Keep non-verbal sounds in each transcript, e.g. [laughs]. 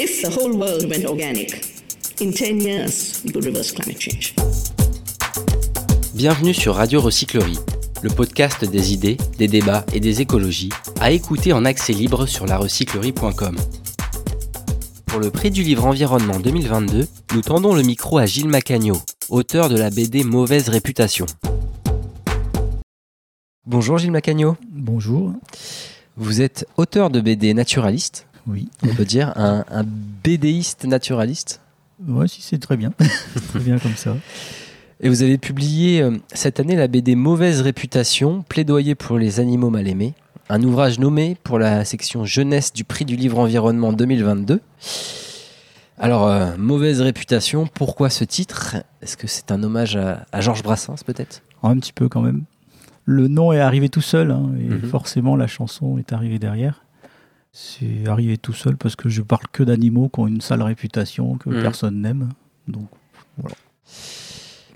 If the whole world went organic, in 10 years, we could reverse climate change. Bienvenue sur Radio Recyclerie, le podcast des idées, des débats et des écologies, à écouter en accès libre sur larecyclerie.com. Pour le prix du livre Environnement 2022, nous tendons le micro à Gilles Macagno, auteur de la BD Mauvaise réputation. Bonjour Gilles Macagno. Bonjour. Vous êtes auteur de BD naturaliste, Oui. on peut dire, un, un BDiste naturaliste. Ouais, si c'est très bien. [laughs] très bien comme ça. Et vous avez publié euh, cette année la BD Mauvaise réputation, plaidoyer pour les animaux mal aimés, un ouvrage nommé pour la section jeunesse du prix du livre environnement 2022. Alors, euh, Mauvaise réputation, pourquoi ce titre? Est-ce que c'est un hommage à, à Georges Brassens peut-être? Un petit peu quand même. Le nom est arrivé tout seul, hein, et Mhm. forcément la chanson est arrivée derrière. C'est arrivé tout seul parce que je parle que d'animaux qui ont une sale réputation que Mhm. personne n'aime. Donc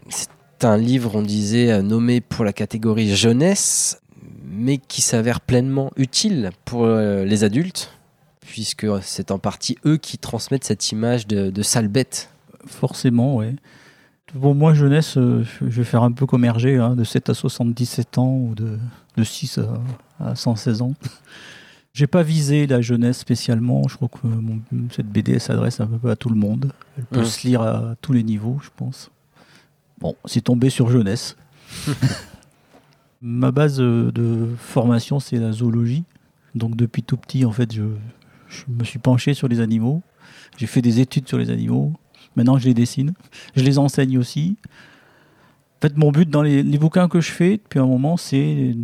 C'est un livre, on disait, euh, nommé pour la catégorie jeunesse, mais qui s'avère pleinement utile pour euh, les adultes, puisque c'est en partie eux qui transmettent cette image de, de sale bête. forcément, ouais. Pour moi, jeunesse, euh, je vais faire un peu comme Hergé, hein, de 7 à 77 ans ou de, de 6 à, à 116 ans. J'ai pas visé la jeunesse spécialement. Je crois que mon- cette BD s'adresse un peu à tout le monde. Elle peut Mhm. se lire à tous les niveaux, je pense. Bon, c'est tombé sur jeunesse. [laughs] Ma base euh, de formation, c'est la zoologie. Donc depuis tout petit, en fait, je, je me suis penché sur les animaux. J'ai fait des études sur les animaux. Maintenant, je les dessine. Je les enseigne aussi. En fait, mon but dans les, les bouquins que je fais depuis un moment, c'est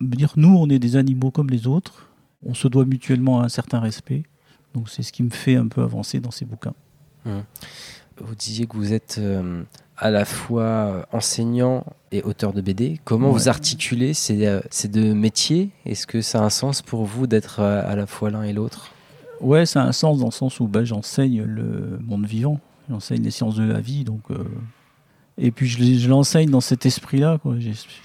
de dire nous, on est des animaux comme les autres. On se doit mutuellement un certain respect. Donc, c'est ce qui me fait un peu avancer dans ces bouquins. Vous disiez que vous êtes euh, à la fois enseignant et auteur de BD. Comment Ouais. vous articulez ces, euh, ces deux métiers? Est-ce que ça a un sens pour vous d'être euh, à la fois l'un et l'autre? Ouais, ça a un sens dans le sens où bah, j'enseigne le monde vivant. J'enseigne les sciences de la vie. Donc, euh, Et puis, je, l'enseigne dans cet esprit-là.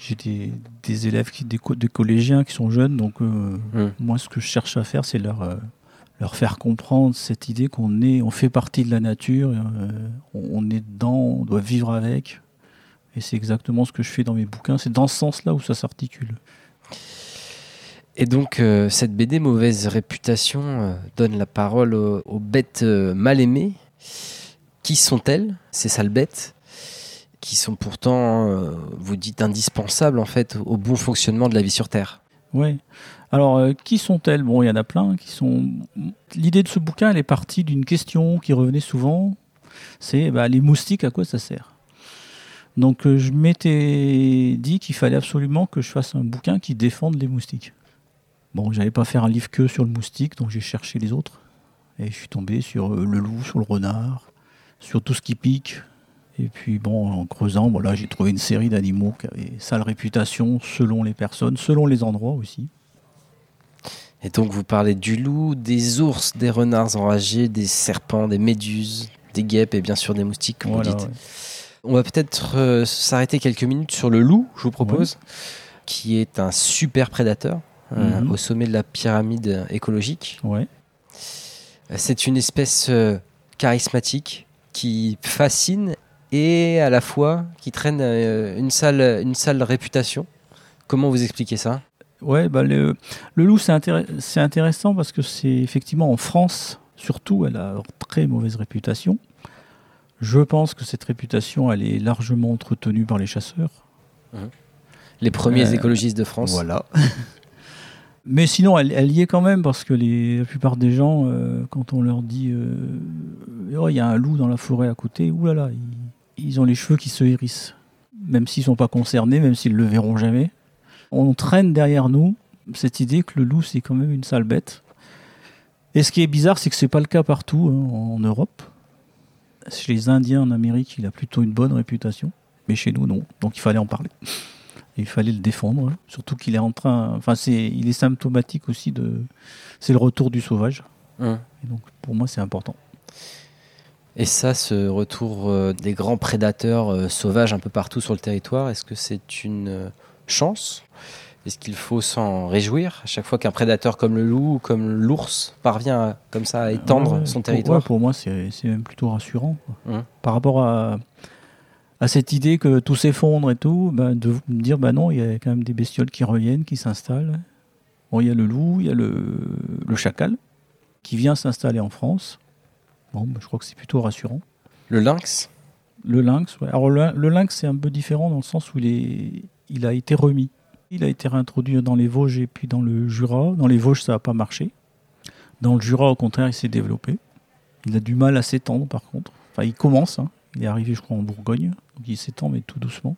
J'ai des, des élèves, qui, des, co- des collégiens qui sont jeunes. Donc, euh, Hmm. moi, ce que je cherche à faire, c'est leur, euh, leur faire comprendre cette idée qu'on est, on fait partie de la nature, euh, on, on est dedans, on doit vivre avec. Et c'est exactement ce que je fais dans mes bouquins. C'est dans ce sens-là où ça s'articule. Et donc, cette BD Mauvaise réputation donne la parole aux, aux bêtes mal aimées. Qui sont-elles, ces sales bêtes? Qui sont pourtant, euh, vous dites, indispensables en fait au bon fonctionnement de la vie sur Terre Ouais. Alors, euh, qui sont-elles? Bon, il y en a plein. L'idée de ce bouquin, elle est partie d'une question qui revenait souvent. C'est bah, les moustiques, à quoi ça sert? Donc, euh, je m'étais dit qu'il fallait absolument que je fasse un bouquin qui défende les moustiques. Bon, j'allais pas faire un livre que sur le moustique, donc j'ai cherché les autres. Et je suis tombé sur le loup, sur le renard, sur tout ce qui pique. Et puis bon, en creusant, voilà, j'ai trouvé une série d'animaux qui avaient sale réputation selon les personnes, selon les endroits aussi. Et donc, vous parlez du loup, des ours, des renards enragés, des serpents, des méduses, des guêpes et bien sûr des moustiques, comme Voilà, vous dites. ouais. On va peut-être euh, s'arrêter quelques minutes sur le loup, je vous propose, qui est un super prédateur euh, Mhm. au sommet de la pyramide écologique. Ouais. C'est une espèce euh, charismatique qui fascine et à la fois qui traîne euh, une sale, une sale réputation. Comment vous expliquez ça? Ouais, bah le, le loup, c'est intér- c'est intéressant parce que c'est effectivement en France, surtout, elle a très mauvaise réputation. Je pense que cette réputation, elle est largement entretenue par les chasseurs. Les premiers Euh, écologistes de France. Voilà. [laughs] Mais sinon, elle, elle y est quand même parce que les, la plupart des gens, euh, quand on leur dit euh, Oh, il y a un loup dans la forêt à côté, oulala, ils, ils ont les cheveux qui se hérissent. Même s'ils ne sont pas concernés, même s'ils ne le verront jamais. On traîne derrière nous cette idée que le loup, c'est quand même une sale bête. Et ce qui est bizarre, c'est que c'est pas le cas partout hein, en Europe. Chez les Indiens en Amérique, il a plutôt une bonne réputation. Mais chez nous, non. Donc il fallait en parler. Et il fallait le défendre. hein. Surtout qu'il est en train. Enfin, c'est, il est symptomatique aussi de. C'est le retour du sauvage. Hum. Et donc, pour moi, c'est important. Et ça, ce retour euh, des grands prédateurs euh, sauvages un peu partout sur le territoire, est-ce que c'est une euh, chance? Est-ce qu'il faut s'en réjouir à chaque fois qu'un prédateur comme le loup ou comme l'ours parvient à- comme ça à étendre Ouais, son territoire? ouais, Pour, moi, c'est même plutôt rassurant. quoi. Hum. Par rapport à, à cette idée que tout s'effondre et tout, ben, de me dire, bah non, il y a quand même des bestioles qui reviennent, qui s'installent. Bon, il y a le loup, il y a le, le chacal qui vient s'installer en France. Bon, ben, je crois que c'est plutôt rassurant. Le lynx? Le lynx, ouais. Alors le, le lynx, c'est un peu différent dans le sens où il, est, il a été remis. Il a été réintroduit dans les Vosges et puis dans le Jura. Dans les Vosges, ça n'a pas marché. Dans le Jura, au contraire, il s'est développé. Il a du mal à s'étendre, par contre. Enfin, il commence. hein. Il est arrivé, je crois, en Bourgogne. Donc il s'étend, mais tout doucement.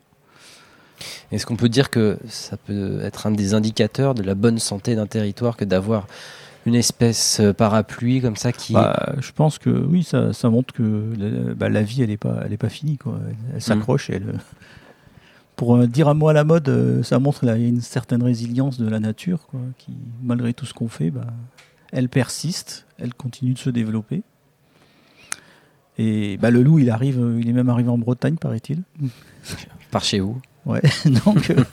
Est-ce qu'on peut dire que ça peut être un des indicateurs de la bonne santé d'un territoire que d'avoir une espèce euh, parapluie comme ça qui... Bah, je pense que oui, ça, ça montre que la, bah, la vie, elle n'est pas, elle est pas finie. Quoi. Elle, elle s'accroche. et Elle, euh, pour euh, dire un mot à la mode, euh, ça montre là, il y a une certaine résilience de la nature, quoi, qui, malgré tout ce qu'on fait, bah, elle persiste, elle continue de se développer. Et bah, le loup, il arrive, il est même arrivé en Bretagne, paraît-il. Par chez vous Ouais, [laughs] donc. euh,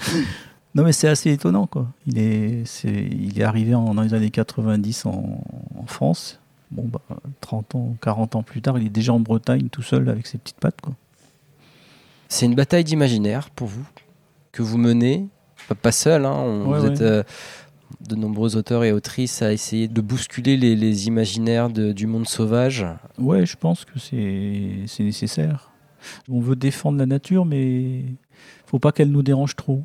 non, mais c'est assez étonnant, quoi. Il est, c'est, il est arrivé en- dans les années 90 en, en France. Bon, bah, 30 ans, 40 ans plus tard, il est déjà en Bretagne tout seul avec ses petites pattes, quoi. C'est une bataille d'imaginaire pour vous que vous menez, pas, seul, hein, on- Ouais, vous ouais. êtes euh, de nombreux auteurs et autrices à essayer de bousculer les, les imaginaires de- du monde sauvage. Ouais, je pense que c'est, c'est nécessaire. On veut défendre la nature, mais faut pas qu'elle nous dérange trop.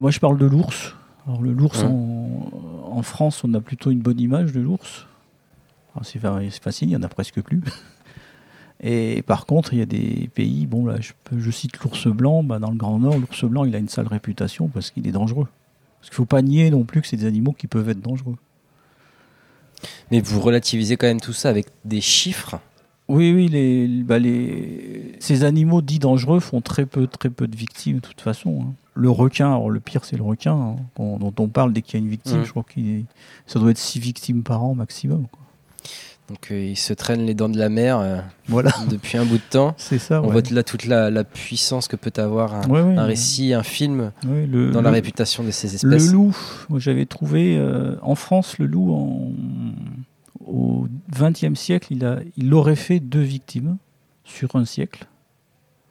Moi, je parle de l'ours. Alors, le l'ours Hein. en, en France, on a plutôt une bonne image de l'ours. Alors, C'est fa- c'est facile, il y en a presque plus. [laughs] Et par contre, il y a des pays, bon là, je, peux- je cite l'ours blanc, bah, dans le Grand Nord, l'ours blanc, il a une sale réputation parce qu'il est dangereux. Parce qu'il faut pas nier non plus que c'est des animaux qui peuvent être dangereux. Mais vous relativisez quand même tout ça avec des chiffres. Oui, oui, les, bah, les, ces animaux dits dangereux font très peu, très peu de victimes de toute façon. hein. Le requin, alors le pire c'est le requin, hein, dont on parle dès qu'il y a une victime. Mm. Je crois est- ça doit être six victimes par an maximum. quoi. Donc euh, ils se traînent les dents de la mer euh, Voilà, [laughs] depuis un bout de temps. c'est ça. On ouais. voit là toute la, la puissance que peut avoir un, Ouais, ouais, un ouais. récit, un film le, dans la le- réputation de ces Le espèces. loup, moi j'avais trouvé euh, en France le loup en, au XXe siècle, il, a, il aurait fait deux victimes sur un siècle.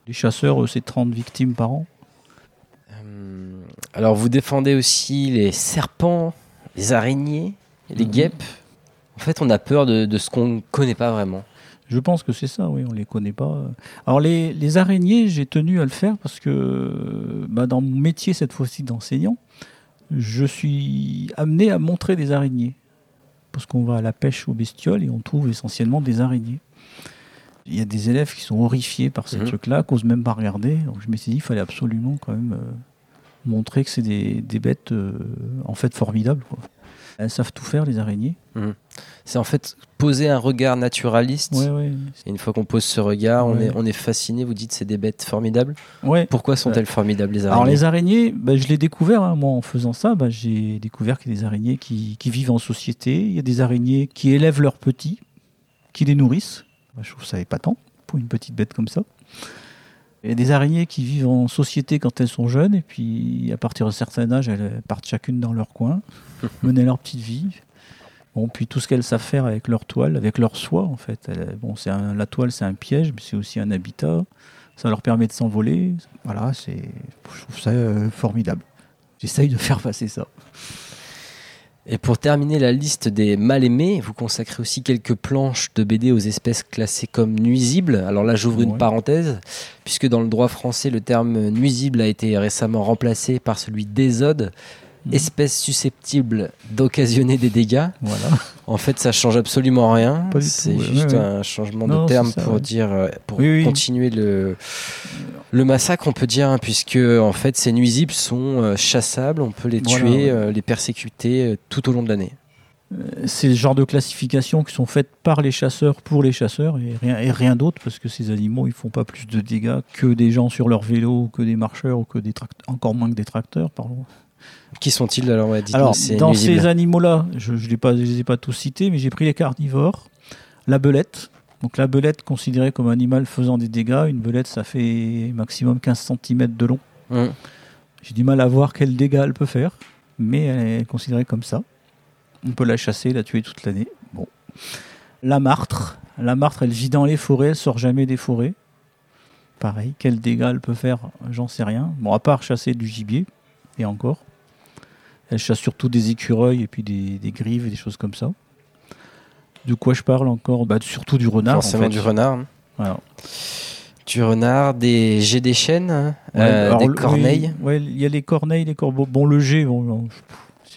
Les chasseurs, eux, c'est 30 victimes par an. Euh, alors vous défendez aussi les serpents, les araignées, les Mhm. guêpes. En fait, on a peur de, de ce qu'on ne connaît pas vraiment. Je pense que c'est ça, oui, on les connaît pas. Alors les, les araignées, j'ai tenu à le faire parce que bah, dans mon métier cette fois-ci d'enseignant, je suis amené à montrer des araignées. Parce qu'on va à la pêche aux bestioles et on trouve essentiellement des araignées. Il y a des élèves qui sont horrifiés par ces Mhm. trucs-là, qui n'osent même pas regarder. Donc je me suis dit, il fallait absolument quand même euh, montrer que c'est des, des bêtes euh, en fait formidables. quoi. Elles savent tout faire, les araignées. C'est en fait poser un regard naturaliste. Ouais, ouais. Et une fois qu'on pose ce regard, on, est, on est fasciné. Vous dites c'est des bêtes formidables. Pourquoi sont-elles formidables les Alors araignées les araignées, bah, je l'ai découvert, hein, moi en faisant ça, bah, j'ai découvert qu'il y a des araignées qui, qui vivent en société, il y a des araignées qui élèvent leurs petits, qui les nourrissent. Bah, je trouve ça épatant pour une petite bête comme ça. Il y a des araignées qui vivent en société quand elles sont jeunes, et puis à partir d'un certain âge, elles partent chacune dans leur coin, [laughs] mener leur petite vie. Bon, puis tout ce qu'elles savent faire avec leur toile, avec leur soie en fait. Bon, c'est la toile, c'est un piège, mais c'est aussi un habitat. Ça leur permet de s'envoler. Voilà, c'est, je trouve ça euh, formidable. J'essaye de faire passer ça. Et pour terminer la liste des mal aimés, vous consacrez aussi quelques planches de BD aux espèces classées comme nuisibles. Alors là, j'ouvre une parenthèse, puisque dans le droit français, le terme nuisible a été récemment remplacé par celui d'ésode. Espèce susceptible d'occasionner des dégâts. Voilà. [laughs] En fait, ça change absolument rien. C'est juste ouais, un changement Non, de terme ça, pour ouais. dire, euh, pour Oui, oui. continuer le le massacre, on peut dire, hein, puisque en fait, ces nuisibles sont euh, chassables, on peut les Voilà, tuer, ouais. euh, les persécuter euh, tout au long de l'année. C'est le genre de classifications qui sont faites par les chasseurs pour les chasseurs et rien, et rien d'autre parce que ces animaux ils font pas plus de dégâts que des gens sur leur vélo que des marcheurs ou que des encore moins que des tracteurs pardon. Qui sont-ils alors ouais, Alors dans ces animaux-là, je ne les, ai pas tous cités mais j'ai pris les carnivores, la belette. Donc la belette considérée comme animal faisant des dégâts, une belette ça fait maximum 15 cm de long. J'ai du mal à voir quel dégât elle peut faire, mais elle est considérée comme ça. On peut la chasser, la tuer toute l'année. Bon. La martre. La martre, elle vit dans les forêts, elle sort jamais des forêts. Pareil, quel dégât elle peut faire, j'en sais rien. Bon, à part chasser du gibier, et encore. Elle chasse surtout des écureuils et puis des, des grives et des choses comme ça. De quoi je parle encore? Bah, Surtout du renard. en Forcément fait. du renard. hein. Voilà. Du renard, des jets des chênes, Ouais, euh, alors, des le- corneilles. oui, ouais, il y a les corneilles, les corbeaux. Bon, le jet, bon,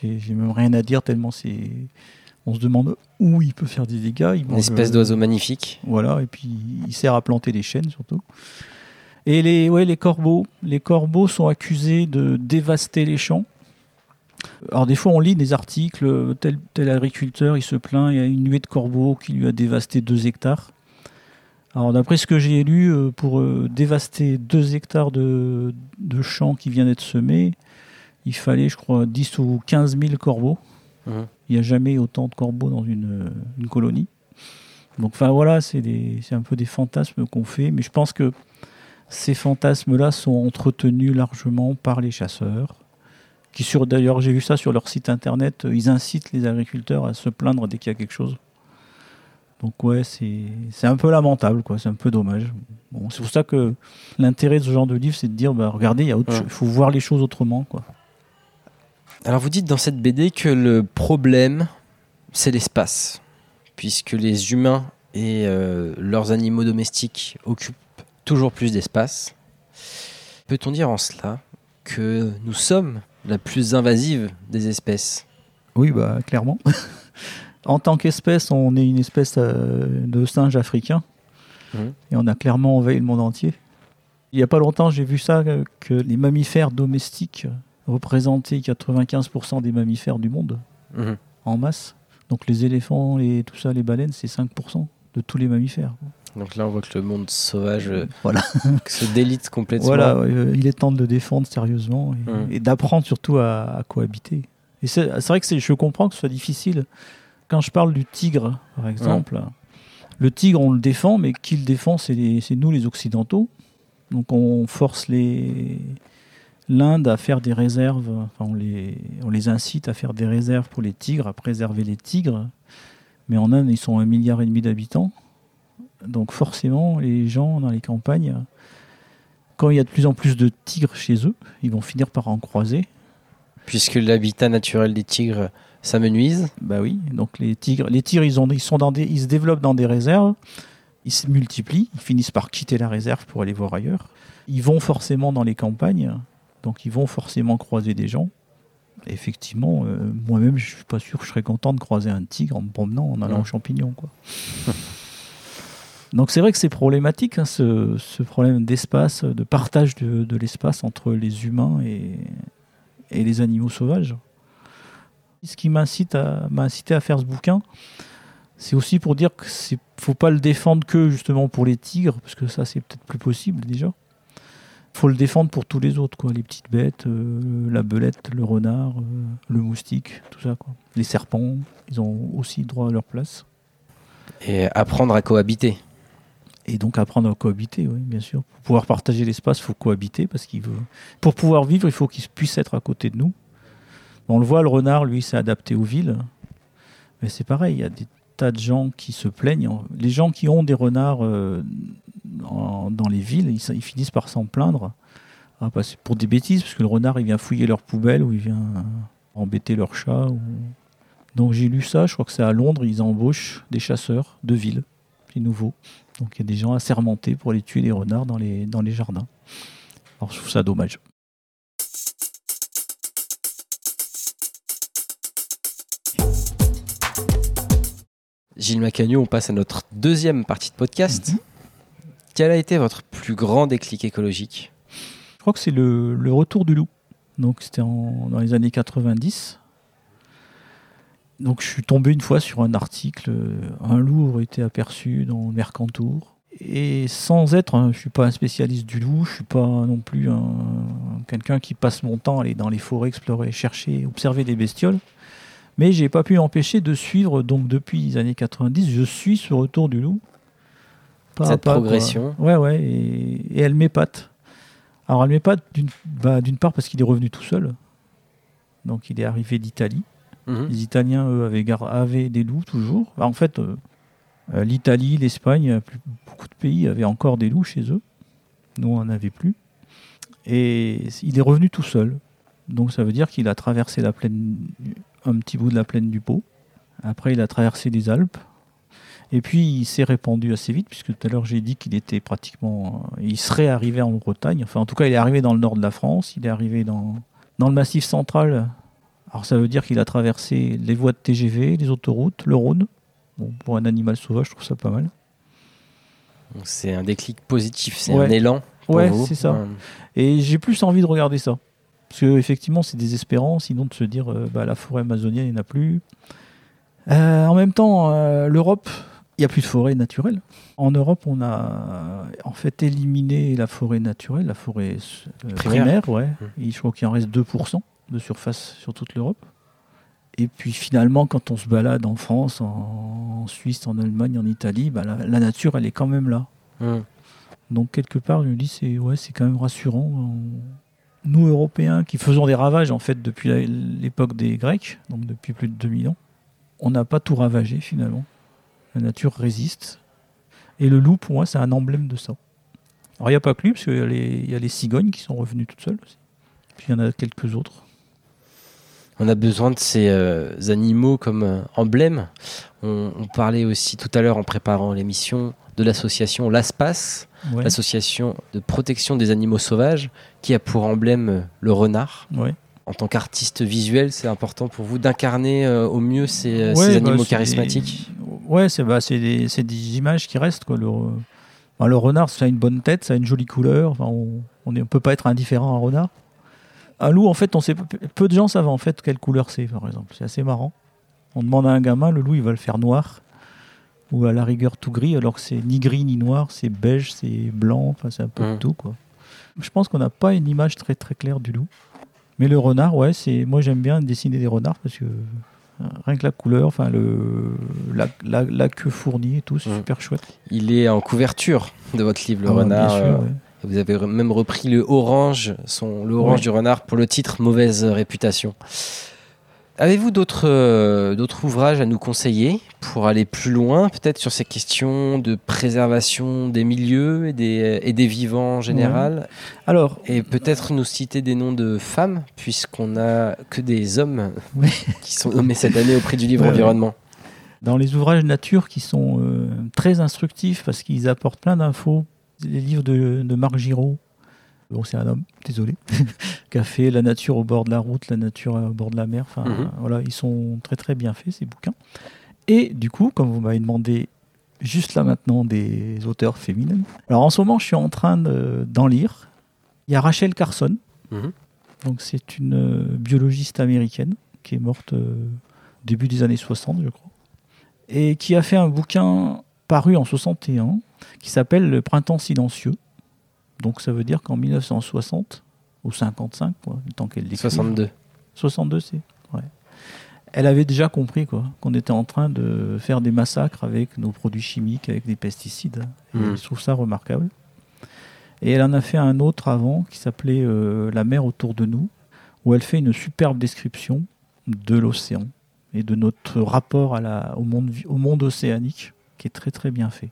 j'ai même rien à dire tellement c'est. On se demande où il peut faire des dégâts. Il Une mange, espèce euh, d'oiseau magnifique. Voilà, et puis il sert à planter des chênes surtout. Et les, ouais, les corbeaux. Les corbeaux sont accusés de dévaster les champs. Alors des fois on lit des articles, euh, tel, tel agriculteur il se plaint, il y a une nuée de corbeaux qui lui a dévasté 2 hectares. Alors d'après ce que j'ai lu, euh, pour euh, dévaster 2 hectares de, de champs qui viennent d'être semés, il fallait je crois 10 ou 15 000 corbeaux. Mhm. Il n'y a jamais autant de corbeaux dans une, une colonie. Donc enfin voilà, c'est un peu des fantasmes qu'on fait, mais je pense que ces fantasmes-là sont entretenus largement par les chasseurs. Qui sur d'ailleurs, j'ai vu ça sur leur site internet, euh, ils incitent les agriculteurs à se plaindre dès qu'il y a quelque chose. Donc ouais, c'est c'est un peu lamentable, quoi. C'est un peu dommage. Bon, c'est pour ça que l'intérêt de ce genre de livre, c'est de dire, bah, regardez, il y a autre Ouais. faut voir les choses autrement, quoi. Alors vous dites dans cette BD que le problème, c'est l'espace, puisque les humains et euh, leurs animaux domestiques occupent toujours plus d'espace. Peut-on dire en cela que nous sommes la plus invasive des espèces? Oui, bah clairement. [laughs] en tant qu'espèce, on est une espèce euh, de singe africain. Mhm. Et on a clairement envahi le monde entier. Il n'y a pas longtemps, j'ai vu ça, euh, que les mammifères domestiques représentaient 95% des mammifères du monde, Mhm. en masse. Donc les éléphants, les, tout ça, les baleines, c'est 5% de tous les mammifères. Donc là, on voit que le monde sauvage euh, Voilà, [laughs] se délite complètement. voilà euh, il est temps de le défendre sérieusement et, et d'apprendre surtout à, à cohabiter. Et c'est vrai que je comprends que ce soit difficile. Quand je parle du tigre, par exemple, le tigre, on le défend, mais qui le défend, c'est nous, les Occidentaux. Donc on force les l'Inde à faire des réserves, enfin on les, on les incite à faire des réserves pour les tigres, à préserver les tigres. Mais en Inde, ils sont un milliard et demi d'habitants. Donc forcément, les gens dans les campagnes, quand il y a de plus en plus de tigres chez eux, ils vont finir par en croiser. Puisque l'habitat naturel des tigres s'amenuise. Bah oui, donc les tigres, les tigres, ils, ont, ils, sont dans des, ils se développent dans des réserves, ils se multiplient, ils finissent par quitter la réserve pour aller voir ailleurs. Ils vont forcément dans les campagnes, donc ils vont forcément croiser des gens. Effectivement, euh, moi-même, je suis pas sûr que je serais content de croiser un tigre en me promenant, en allant Ouais. aux champignons. Quoi. [laughs] donc c'est vrai que c'est problématique, hein, ce, problème d'espace, de partage de, l'espace entre les humains et, les animaux sauvages. Ce qui m'incite à, m'a incité à faire ce bouquin, c'est aussi pour dire que c'est faut pas le défendre que justement pour les tigres, parce que ça c'est peut-être plus possible déjà. faut le défendre pour tous les autres, quoi. Les petites bêtes, euh, la belette, le renard, euh, le moustique, tout ça, quoi. Les serpents, ils ont aussi droit à leur place. Et apprendre à cohabiter. Et donc apprendre à cohabiter, oui, bien sûr. Pour pouvoir partager l'espace, il faut cohabiter, parce qu'il veut. Pour pouvoir vivre, il faut qu'il puisse être à côté de nous. On le voit, le renard, lui, s'est adapté aux villes. Mais c'est pareil, il y a des tas de gens qui se plaignent. Les gens qui ont des renards euh, dans les villes, ils, finissent par s'en plaindre. Ah, parce- pour des bêtises, parce que le renard, il vient fouiller leurs poubelles ou il vient embêter leurs chats. ou- Donc j'ai lu ça, je crois que c'est à Londres, ils embauchent des chasseurs de ville. C'est nouveau. Donc il y a des gens assermentés pour aller tuer les renards dans les, dans les jardins. Alors je trouve ça dommage. Gilles Macagno, on passe à notre deuxième partie de podcast. Mhm. Quel a été votre plus grand déclic écologique? Je crois que c'est le, le retour du loup. Donc c'était dans les années 90. Donc je suis tombé une fois sur un article, euh, un loup aurait été aperçu dans Mercantour. Et sans être, un- je suis pas un spécialiste du loup, je suis pas non plus un, quelqu'un qui passe mon temps à aller dans les forêts explorer, chercher, observer des bestioles. Mais j'ai pas pu m'empêcher de suivre, donc depuis les années 90, je suis ce retour du loup. Pas Cette pas, quoi. progression. Ouais, ouais, et, et elle m'épate. Alors elle d'une bah, d'une part parce qu'il est revenu tout seul. Donc il est arrivé d'Italie. Mhm. Les Italiens, eux, avaient, des loups toujours. Bah, en fait, euh, euh, l'Italie, l'Espagne, beaucoup de pays avaient encore des loups chez eux. Nous, on n'en avait plus. Et il est revenu tout seul. Donc ça veut dire qu'il a traversé un petit bout de la plaine du Pô. Après, il a traversé les Alpes. Et puis, il s'est répandu assez vite, puisque tout à l'heure, j'ai dit qu'il était pratiquement. euh, il serait arrivé en Bretagne. Enfin, en tout cas, il est arrivé dans le nord de la France. Il est arrivé dans le massif central. Alors, ça veut dire qu'il a traversé les voies de TGV, les autoroutes, le Rhône. Bon, pour un animal sauvage, je trouve ça pas mal. C'est un déclic positif, c'est Ouais. un élan. pour Ouais, c'est ça. Et j'ai plus envie de regarder ça. Parce que effectivement, c'est désespérant, sinon de se dire euh, bah, la forêt amazonienne, il n'y en a plus. Euh, en même temps, euh, l'Europe, il n'y a plus de forêt naturelle. En Europe, on a en fait éliminé la forêt naturelle, la forêt Primaire. primaire, ouais. Et je crois qu'il en reste 2% de surface sur toute l'Europe. Et puis finalement, quand on se balade en France, en, en Suisse, en Allemagne, en Italie, bah, la, la nature, elle est quand même là. Mhm. Donc quelque part, je me dis c'est ouais, c'est quand même rassurant. On- Nous Européens qui faisons des ravages en fait depuis l'époque des Grecs, donc depuis plus de 2000 ans, on n'a pas tout ravagé finalement. La nature résiste. Et le loup, pour moi, c'est un emblème de ça. Alors il n'y a pas que lui, parce qu'il y, a les- il y a les cigognes qui sont revenues toutes seules aussi. Puis il y en a quelques autres. On a besoin de ces euh, animaux comme euh, emblèmes. On, on parlait aussi tout à l'heure en préparant l'émission de l'association LASPAS, Ouais. l'association de protection des animaux sauvages, qui a pour emblème euh, le renard. Ouais. En tant qu'artiste visuel, c'est important pour vous d'incarner euh, au mieux ces, euh, Ouais, ces bah, animaux charismatiques. des- Ouais, c'est bah, des, des images qui restent. Quoi. Le, re- le renard, ça a une bonne tête, ça a une jolie couleur. Enfin, on ne peut pas être indifférent à un renard. Un loup, en fait, on sait, peu- de gens savent en fait quelle couleur c'est, par exemple. C'est assez marrant. On demande à un gamin, le loup, il va le faire noir. Ou à la rigueur tout gris, alors que c'est ni gris ni noir, c'est beige, c'est blanc, enfin, c'est un peu de tout. Quoi. Je pense qu'on n'a pas une image très très claire du loup. Mais le renard, ouais, c'est moi j'aime bien dessiner des renards parce que euh, rien que la couleur, enfin le la, la, la queue fournie et tout, c'est super chouette. Il est en couverture de votre livre, le Ah, renard. bien sûr, euh, ouais. Vous avez même repris le orange, son, le orange Ouais. du renard pour le titre Mauvaise réputation. Avez-vous d'autres euh, d'autres ouvrages à nous conseiller pour aller plus loin, peut-être sur ces questions de préservation des milieux et des, et des vivants en général? Alors, Et peut-être nous citer des noms de femmes, puisqu'on a que des hommes Ouais. [laughs] qui sont nommés cette année au prix du livre ouais. environnement. dans les ouvrages nature qui sont euh, très instructifs parce qu'ils apportent plein d'infos, les livres de, de Marc Giraud, bon c'est un homme, désolé, [laughs] qui a fait La nature au bord de la route, La nature au bord de la mer, enfin Mhm. voilà, ils sont très très bien faits ces bouquins. Et du coup, comme vous m'avez demandé juste là maintenant des auteurs féminines, alors en ce moment je suis en train de- d'en lire. Il y a Rachel Carson, Mhm. donc c'est une euh, biologiste américaine qui est morte euh, début des années 60, je crois, et qui a fait un bouquin paru en 61 qui s'appelle Le printemps silencieux. Donc ça veut dire qu'en 1960 ou 55, quoi, le temps qu'elle l'écrive. 62. 62, c'est. Ouais. Elle avait déjà compris quoi, qu'on était en train de faire des massacres avec nos produits chimiques, avec des pesticides. Et Mhm. Je trouve ça remarquable. Et elle en a fait un autre avant qui s'appelait euh, La mer autour de nous, où elle fait une superbe description de l'océan et de notre rapport à la, au, monde, vi- au monde océanique, qui est très très bien fait.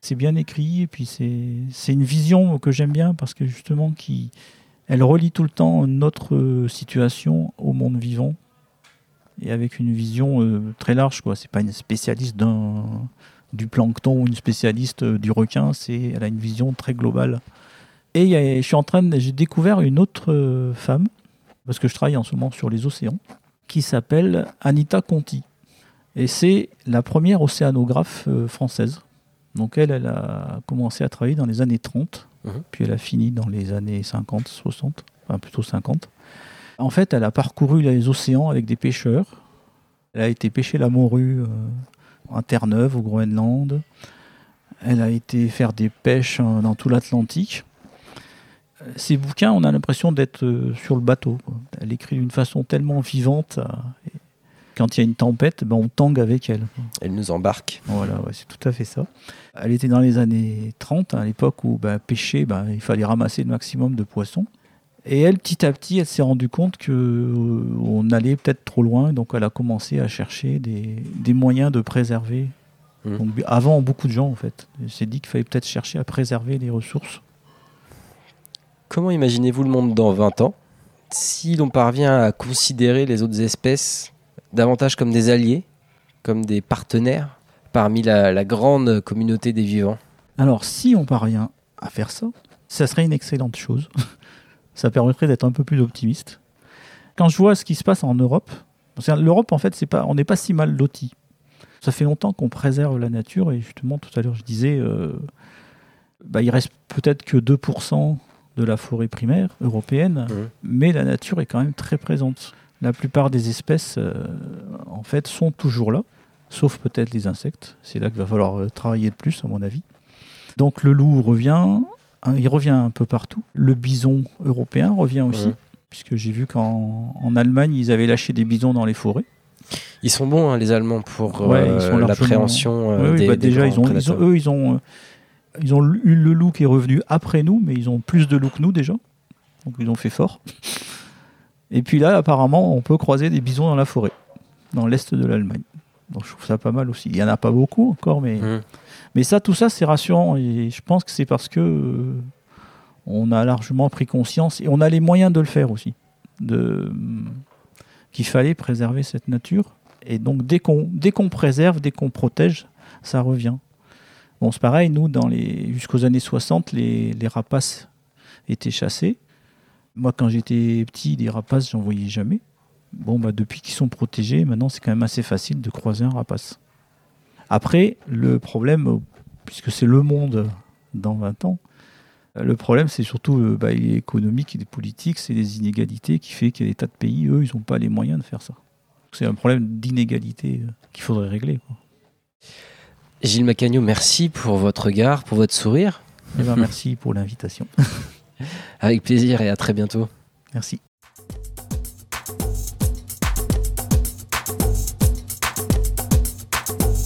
C'est bien écrit et puis c'est une vision que j'aime bien parce que justement qui, elle relie tout le temps notre situation au monde vivant et avec une vision euh, très large. quoi. C'est pas une spécialiste du plancton ou une spécialiste euh, du requin. C'est elle a une vision très globale. Et je suis en train, j'ai découvert une autre euh, femme parce que je travaille en ce moment sur les océans qui s'appelle Anita Conti et c'est la première océanographe euh, française. Donc elle, elle a commencé à travailler dans les années 30, Mhm. puis elle a fini dans les années 50, 60, enfin plutôt 50. En fait, elle a parcouru les océans avec des pêcheurs. Elle a été pêcher la morue euh, en Terre-Neuve, au Groenland. Elle a été faire des pêches euh, dans tout l'Atlantique. Ces bouquins, on a l'impression d'être euh, sur le bateau. quoi. Elle écrit d'une façon tellement vivante. Quand il y a une tempête, ben, on tangue avec elle. Elle nous embarque. Voilà, ouais, c'est tout à fait ça. Elle était dans les années 30, à l'époque où ben, pêcher, ben, il fallait ramasser le maximum de poissons. Et elle, petit à petit, elle s'est rendue compte que euh, on allait peut-être trop loin, donc elle a commencé à chercher des, des moyens de préserver. Donc, avant, beaucoup de gens, en fait, s'est dit qu'il fallait peut-être chercher à préserver les ressources. Comment imaginez-vous le monde dans 20 ans si l'on parvient à considérer les autres espèces davantage comme des alliés, comme des partenaires parmi la, la grande communauté des vivants Alors, si on parvient à faire ça, ça serait une excellente chose. [laughs] ça permettrait d'être un peu plus optimiste. Quand je vois ce qui se passe en Europe, l'Europe, en fait, c'est pas, on n'est pas si mal loti. Ça fait longtemps qu'on préserve la nature, et justement, tout à l'heure, je disais, euh, bah, il reste peut-être que 2% de la forêt primaire européenne, Mhm. mais la nature est quand même très présente. La plupart des espèces, euh, en fait, sont toujours là, sauf peut-être les insectes. C'est là qu'il va falloir euh, travailler de plus, à mon avis. Donc le loup revient, hein, il revient un peu partout. Le bison européen revient aussi, puisque j'ai vu qu'en en Allemagne, ils avaient lâché des bisons dans les forêts. Ils sont bons, hein, les Allemands, pour Ouais, euh, l'appréhension euh, des, bah, des déjà, ils ont, ils ont- prédateurs. eux, ils ont, euh, ils ont eu le loup qui est revenu après nous, mais ils ont plus de loups que nous déjà. Donc ils ont fait fort. Et puis là, apparemment, on peut croiser des bisons dans la forêt, dans l'est de l'Allemagne. Donc je trouve ça pas mal aussi. Il y en a pas beaucoup encore, mais Mhm. mais ça, tout ça, c'est rassurant. Et je pense que c'est parce que euh, on a largement pris conscience et on a les moyens de le faire aussi, de qu'il fallait préserver cette nature. Et donc dès qu'on dès qu'on préserve, dès qu'on protège, ça revient. Bon, c'est pareil. Nous, dans les jusqu'aux années 60, les, les rapaces étaient chassés. Moi, quand j'étais petit, les rapaces, j'en voyais jamais. Bon, bah, depuis qu'ils sont protégés, maintenant, c'est quand même assez facile de croiser un rapace. Après, le problème, euh, puisque c'est le monde dans 20 ans, euh, le problème, c'est surtout euh, bah, il est économique, est politique, c'est les inégalités qui fait qu'il y a des tas de pays, eux, ils n'ont pas les moyens de faire ça. C'est un problème d'inégalité qu'il faudrait régler. quoi. Gilles Macagno, merci pour votre regard, pour votre sourire. Eh ben, merci pour l'invitation. [laughs] Avec plaisir et à très bientôt. Merci.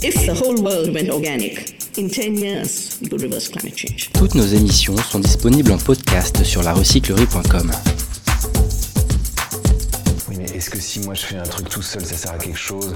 If the whole world went organic, in 10 years, we could reverse climate change. Toutes nos émissions sont disponibles en podcast sur larecyclerie.com. Oui, mais est-ce que si moi je fais un truc tout seul, ça sert à quelque chose?